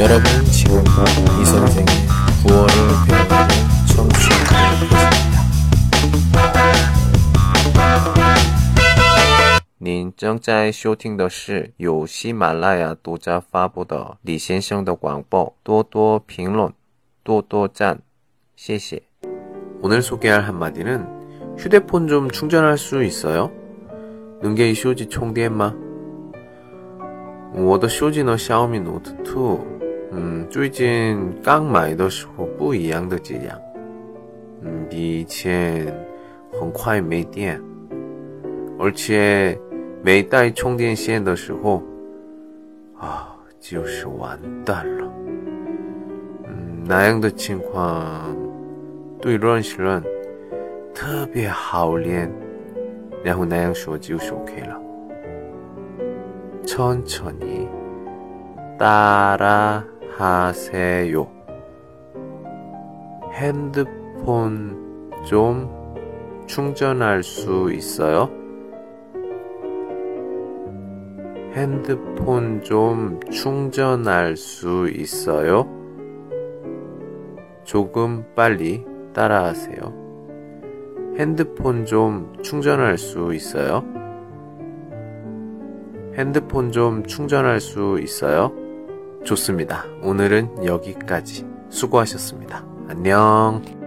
여러분 지금 이 선생의 구월을 배우는 청취하고 계십니다. 您正在收听的是由喜马拉雅独家发布的李先生的广播，多多评论，多多赞，谢谢。 오늘 소개할 한마디는 휴대폰 좀 충전할 수 있어요? 能给手机充电吗？我的手机呢，小米 Note 2， 嗯，最近刚买的时候不一样的质量，嗯，比以前很快没电，而且没带充电线的时候，啊，就是完蛋了。嗯，那样的情况对认识人特别好练，然后那样说就是 OK 了。 천천히 따라 하세요. 핸드폰 좀 충전할 수 있어요? 핸드폰 좀 충전할 수 있어요? 조금 빨리 따라하세요. 핸드폰 좀 충전할 수 있어요? 핸드폰 좀 충전할 수 있어요? 좋습니다. 오늘은 여기까지. 수고하셨습니다. 안녕.